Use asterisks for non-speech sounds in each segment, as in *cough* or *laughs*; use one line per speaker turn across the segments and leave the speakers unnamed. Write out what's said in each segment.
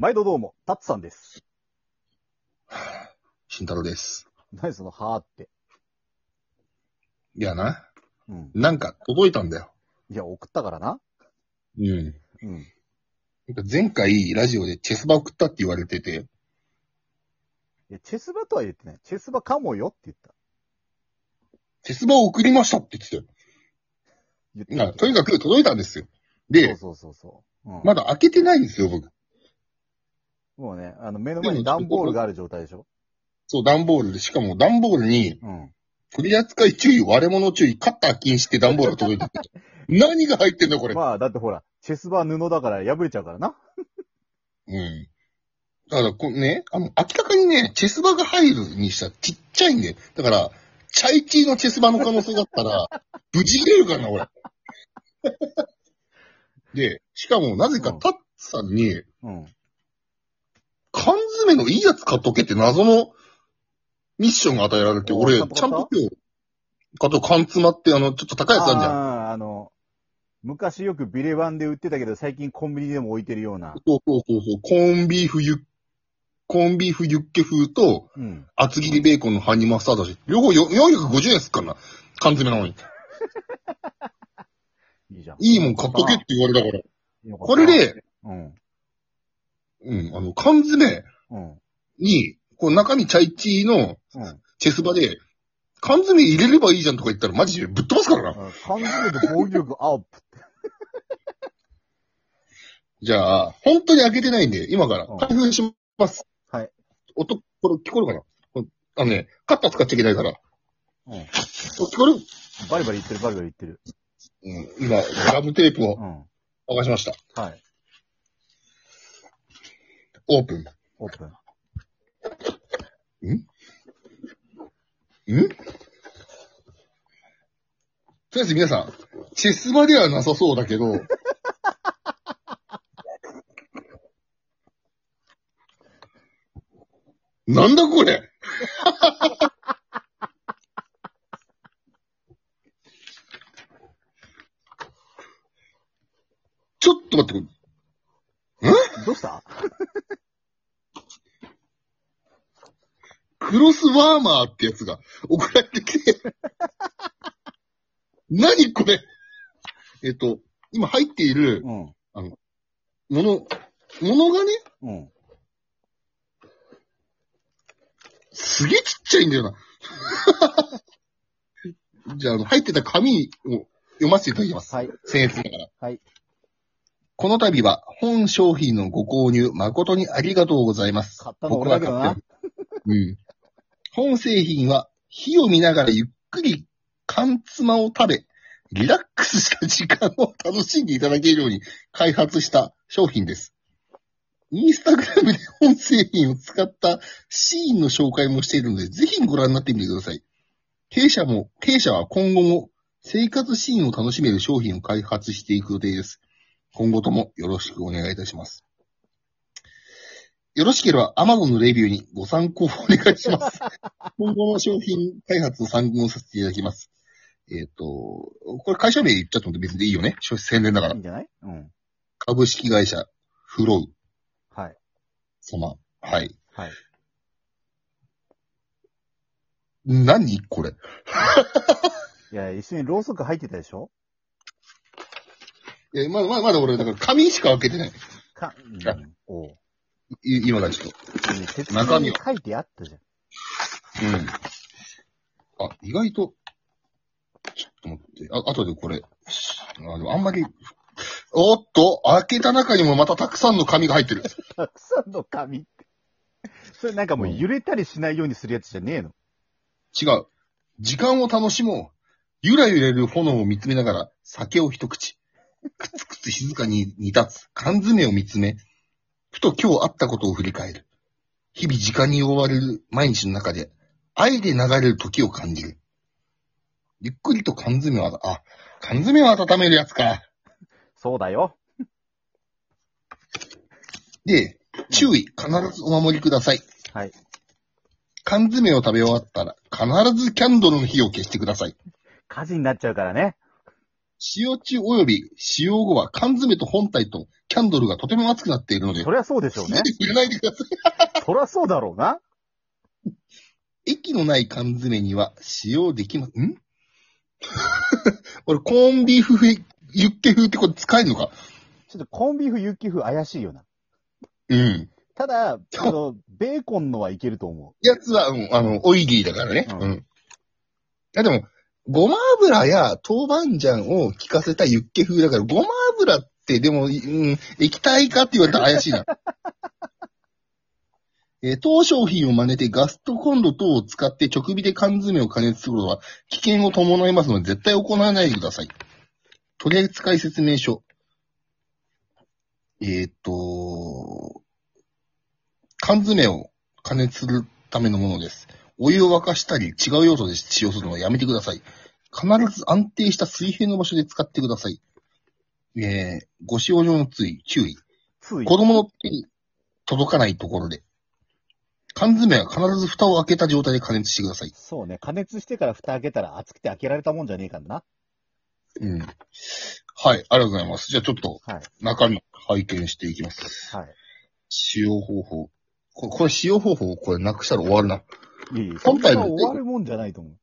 毎度どうも、タッツさんです。
慎太郎です。
何その、はーって。
いやな、
うん。
なんか届いたんだよ。
いや、送ったからな。
うん。
うん。
なんか前回ラジオでチェスバ送ったって言われてて、
いや、チェスバとは言ってない。チェスバかもよって言った。
チェスバを送りましたって言ってたよ。
言って
いやとにかく届いたんですよ。で、
そうそうそうそう。うん。
まだ開けてないんですよ、僕。
もうね、あの、目の前に段ボールがある状態でしょ？
そう、段ボールで、しかも段ボールに、
うん。
取り扱い注意、割れ物注意、カッター禁止って段ボールが届いてて。*laughs* 何が入ってんだ、これ。
まあ、だってほら、チェスバは布だから破れちゃうからな。
うん。だから、こうね、あの、明らかにね、チェスバが入るにしたらちっちゃいんで。だから、チャイチーのチェスバの可能性があったら、無事入れるからな、俺。*laughs* で、しかも、なぜか
うん
タッツさんに、
うん。
缶詰のいいやつ買っとけって謎のミッションが与えられて、
お
俺、ちゃんと今日、買った缶詰って、あの、ちょっと高いやつあるじゃん。
あの、昔よくビレバンで売ってたけど、最近コンビニでも置いてるような。
そうそうそうそう、コーンビーフユッ、コーンビーフユッケ風と、
うん。
厚切りベーコンのハニーマスタード味。両方よ450円すっからな。缶詰なのに。*laughs*
いいじゃん。
いいもん買っとけって言われたから。これで、
うん。
うん、あの、缶詰
うん。
に、こう中身チャイチーの
うん。
チェスバで、缶詰入れればいいじゃんとか言ったらマジでぶっ飛ばすからな。
あ缶詰で防御力アップ。
じゃあ、本当に開けてないんで、今から
うん
開封します。
はい。
音、これ聞こえるかな？あのね、カッター使っちゃいけないから。
うん。
聞こえる？
バリバリ言ってる、バリバリ言ってる。
うん、今、ガムテープを
うん。
剥がしました。
はい。
オープン。
オープン。
ん？とりあえず皆さん、チェスバではなさそうだけど、*laughs* なんだこれちょっと待って、
どうした
クロスワーマーってやつが送られてきて、*laughs* 何これえっと、今入っている
うん。
もの、ものがね、
うん。
すげえちっちゃいんだよな。*laughs* じゃあ、あの入ってた紙を読ませていただきます。
はい。
僭越ながら。
はい。
この度は本商品のご購入誠にありがとうございます。
買ったの俺だけどな。
うん。本製品は火を見ながらゆっくり缶妻を食べ、リラックスした時間を楽しんでいただけるように開発した商品です。インスタグラムで本製品を使ったシーンの紹介もしているので、ぜひご覧になってみてください。弊社も、弊社は今後も生活シーンを楽しめる商品を開発していく予定です。今後ともよろしくお願いいたします。よろしければ Amazon のレビューにご参考をお願いします。*laughs* 今後の商品開発を参考させていただきます。えっ、と、これ会社名言っちゃっても別にいいよね。宣伝だから
いいん。じゃない？うん。
株式会社フロウ
はい。
様。はい。
はい。
何これ？*laughs*
いや、一緒にろうそく入ってたでしょ？
いや、まだまだまだ俺、だから紙しか開けてない。
か、うん
あ。
おう。
い今がちょっ
ね説
中身は
明に書いてあったじゃん。
と。うん。あ、意外と、ちょっと待って。あ、後でこれ。あの、あんまり、おっと、開けた中にもまたたくさんの紙が入ってる。*laughs*
たくさんの紙って。それなんかもう揺れたりしないようにするやつじゃねえの？
違う。時間を楽しもう。ゆらゆらる炎を見つめながら、酒を一口。くつくつ静かに煮立つ缶詰を見つめ、ふと今日あったことを振り返る。日々時間に追われる毎日の中で、愛で流れる時を感じる。ゆっくりと缶詰をあ、あ、缶詰を温めるやつか。
そうだよ。
で、注意、必ずお守りください。
はい。
缶詰を食べ終わったら、必ずキャンドルの火を消してください。
火事になっちゃうからね。
使用中及び使用後は缶詰と本体とキャンドルがとても熱くなっているので
そ、りゃそうでしょうね。
入れないでください。
そりゃそうだろうな。*laughs*
液のない缶詰には使用できま、ん？*laughs* 俺、コーンビーフ風、ユッケ風ってこれ使えるのか？
ちょっとコンビーフ、ユッケ風怪しいよな。
うん。
ただ、あの、ベーコンのはいけると思
やつは、うんあの、オイリーだからね。
うん
うん。いや、でも、ごま油や豆板醤を効かせたユッケ風だから、ごま油って、でも、うん、液体かって言われたら怪しいな。*laughs* えー当商品を真似てガストコンロ等を使って直火で缶詰を加熱することは危険を伴いますので絶対行わないでください。取扱説明書。えーっと、缶詰を加熱するためのものです。お湯を沸かしたり違う用途で使用するのはやめてください。必ず安定した水平の場所で使ってください。えー、ご使用上の注意、注意。
う。つい。
子供の手に届かないところで。缶詰は必ず蓋を開けた状態で加熱してください。
そうね。加熱してから蓋開けたら熱くて開けられたもんじゃねえからな。
うん。はい、ありがとうございます。じゃあちょっと
はい。
中身拝見していきます。
はい。
使用方法。これ、これ使用方法、これなくしたら終わるな。
いい。そんな
本体の
終わるもんじゃないと思う。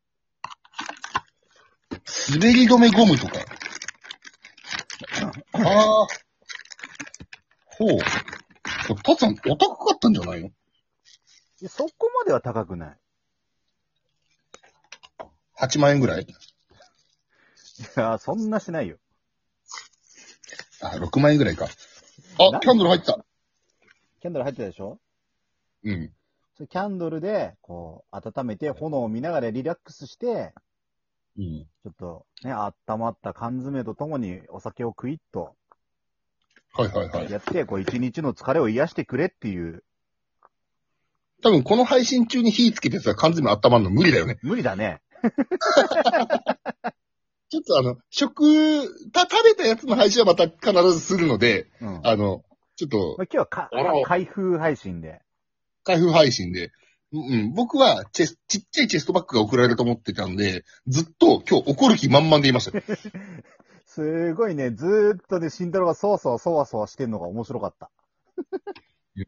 滑り止めゴムとか。ああ。ほう。これタツさん、お高かったんじゃないの？
いやそこまでは高くない。
?8 万円ぐらい？
いや、そんなしないよ。
あ、6万円ぐらいか。あ、
な
キャンドル入った。
キャンドル入ってたでしょ？
うん。
それキャンドルで、こう、温めて、炎を見ながらリラックスして、
うん。
ちょっとね、温まった缶詰とともにお酒をクイッと
はいはいはい。
やって、こう、一日の疲れを癒してくれっていう。
多分この配信中に火つけてさ、缶詰温まるの無理だよね。
無理だね。*laughs*
ちょっとあの、食、た、食べたやつの配信はまた必ずするので、
うん。ま
あの、ちょっと
あ、、今日はか
あら
開封配信で。
開封配信で、うんうん、僕はチェス、ちっちゃいチェストバッグが送られると思ってたんで、ずっと今日怒る気満々でいましたよ。*laughs*
すごいね、ずーっとね、慎太郎がそわそわそわそわしてんのが面白かった。*laughs*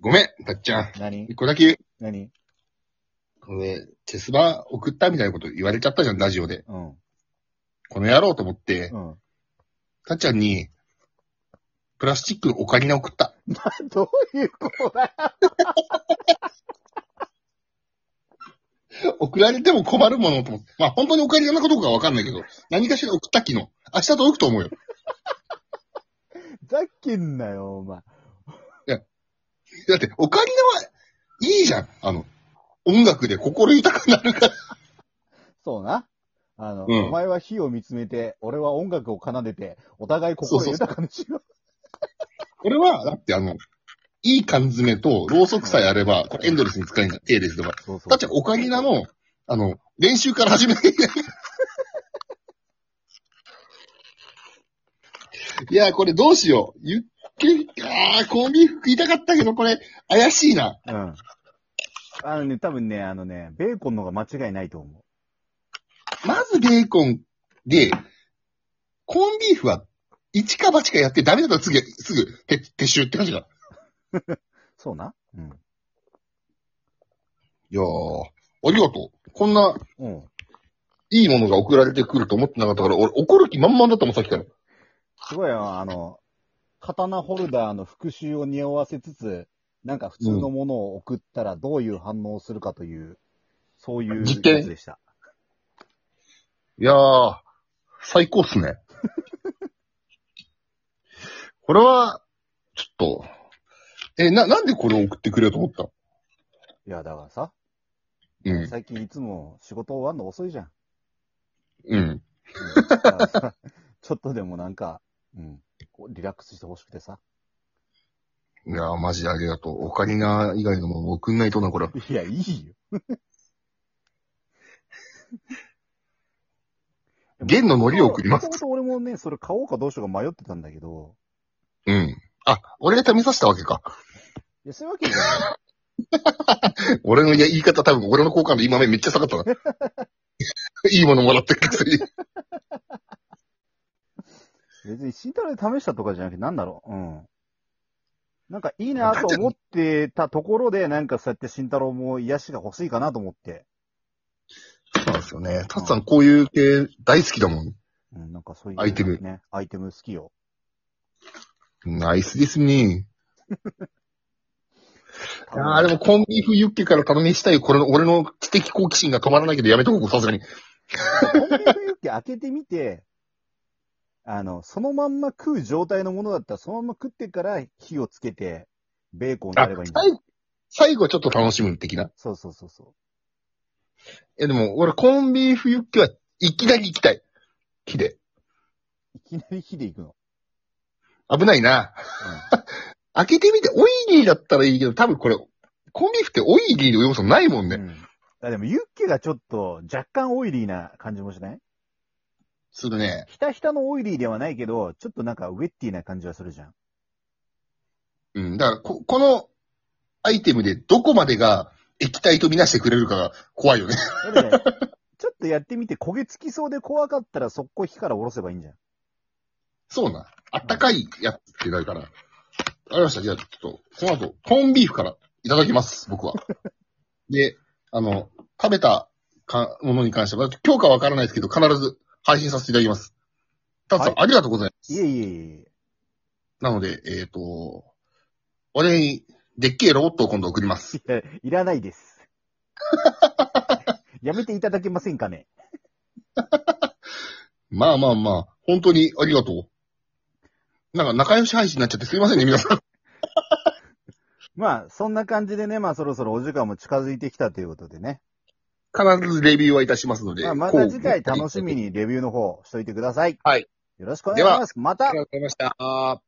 ごめん、たっちゃん。
何？
一個だけ、
何？
これ、チェスバ送ったみたいなこと言われちゃったじゃん、ラジオで。
うん。
この野郎と思って、
うん。
たっちゃんに、プラスチックのオカリナ送った。*laughs*
どういうことだよ。
送られても困るものと思って。まあ本当にオカリナのかどうかはわかんないけど、何かしら送った昨日。明日届くと思うよ。
ざっけんなよ、お前。
だって、オカリナはいいじゃん。あの、音楽で心豊かになるから。
そうな。あの、
うん
お前は火を見つめて、俺は音楽を奏でて、お互い心豊かにしよ
これは、だってあの、いい缶詰とろうそくさえあれば、これエンドレスに使えるんだ。手ですとか。
う。そうそう
たっちゃん、オカリナの、あの、練習から始めなきゃいけない。いや、これどうしよう。ゆっけ、あー、コンビーフ食いたかったけど、これ、怪しいな。
うん。あのね、多分ね、あのね、ベーコンの方が間違いないと思
まずベーコンで、コンビーフは、一か八かやってダメだったら次は、すぐ、て、撤収って感じだ。
う。*laughs* そうな。うん。
いやー、ありがとう。こんな、
うん。
いいものが送られてくると思ってなかったから、俺怒る気満々だったもん、さっきから。
すごいよ、あの、刀ホルダーの復習を匂わせつつ、なんか普通のものを送ったらどういう反応をするかという、そういう
実験？
やつでした。
いやー、最高っすね。*laughs* これは、ちょっと、え、な、なんでこれを送ってくれようと思った？
いや、だからさ、
うん。
最近いつも仕事終わるの遅いじゃん。
うん。
うんだからさ *laughs* ちょっとでもなんか、うん、こうリラックスしてほしくてさ。
いやー、マジでありがとう。オカリナ以外のもの送んないとな、これ。
いや、いいよ。*laughs*
弦の海苔を送ります
もともと俺もね、それ買おうかどうしようか迷ってたんだけど、
うん。あ、俺が試させたわけか。
いや、そういうわけじゃない。*laughs* *laughs*
俺の言い方多分、俺の好感度今目めっちゃ下がったな。*laughs* いいものもらってるくせに。
別に慎太郎で試したとかじゃなくて、なんだろう。うん。なんかいいなと思ってたところで、なんかそうやって慎太郎も癒しが欲しいかなと思って。
そうなんですよね。タツさんこういう系大好きだもん。
うん、なんかそういう、
アイテム
ね。アイテム好きよ。
ナイスですね。*laughs* いやーでもコンビーフユッケから頼みしたい、これの、俺の知的好奇心が止まらないけどやめとこう、さすがに。
コンビーフユッケ開けてみて、あの、そのまんま食う状態のものだったら、そのまま食ってから火をつけて、ベーコンをや
あ
ればいいんだ
最後、最後ちょっと楽しむ的な。
そうそうそうそ
え、でも、俺、コンビーフユッケはいきなり行きたい。火で。
う。いきなり火で行くの？
危ないな。開けてみて、オイリーだったらいいけど、多分これ、コンビーフってオイリーの要素ないもんね。
うん。うん。あでも、ユッケがちょっと若干オイリーな感じもしない？
するね。
ひたひたのオイリーではないけど、ちょっとなんかウェッティな感じはするじゃん。
うん。だから、こ、このアイテムでどこまでが液体とみなしてくれるかが怖いよね。
ねちょっとやってみて焦げつきそうで怖かったら速攻火から下ろせばいいんじゃん。
そうな。あったかいやつってなるから。わかりました。じゃあ、ちょっと、その後、コンビーフからいただきます、僕は。*laughs* で、あの、食べたかものに関しては、今日かわからないですけど、必ず配信させていただきます。たつさん、
はい
ありがとうございます。
いえいえいえいえ。
なので、えっ、と、俺に、でっけえロボットを今度送ります。
いや、いらないです。*laughs* やめていただけませんかね。*laughs*
まあまあまあ、本当にありがとう。なんか仲良し配信になっちゃってすいませんね、皆さん。*laughs*
まあ、そんな感じでね、まあそろそろお時間も近づいてきたということでね。
必ずレビューはいたしますので。
まあ、また次回楽しみ。にレビューの方しといてください。
はい。
よろしくお願いします。また
ありがとうございました。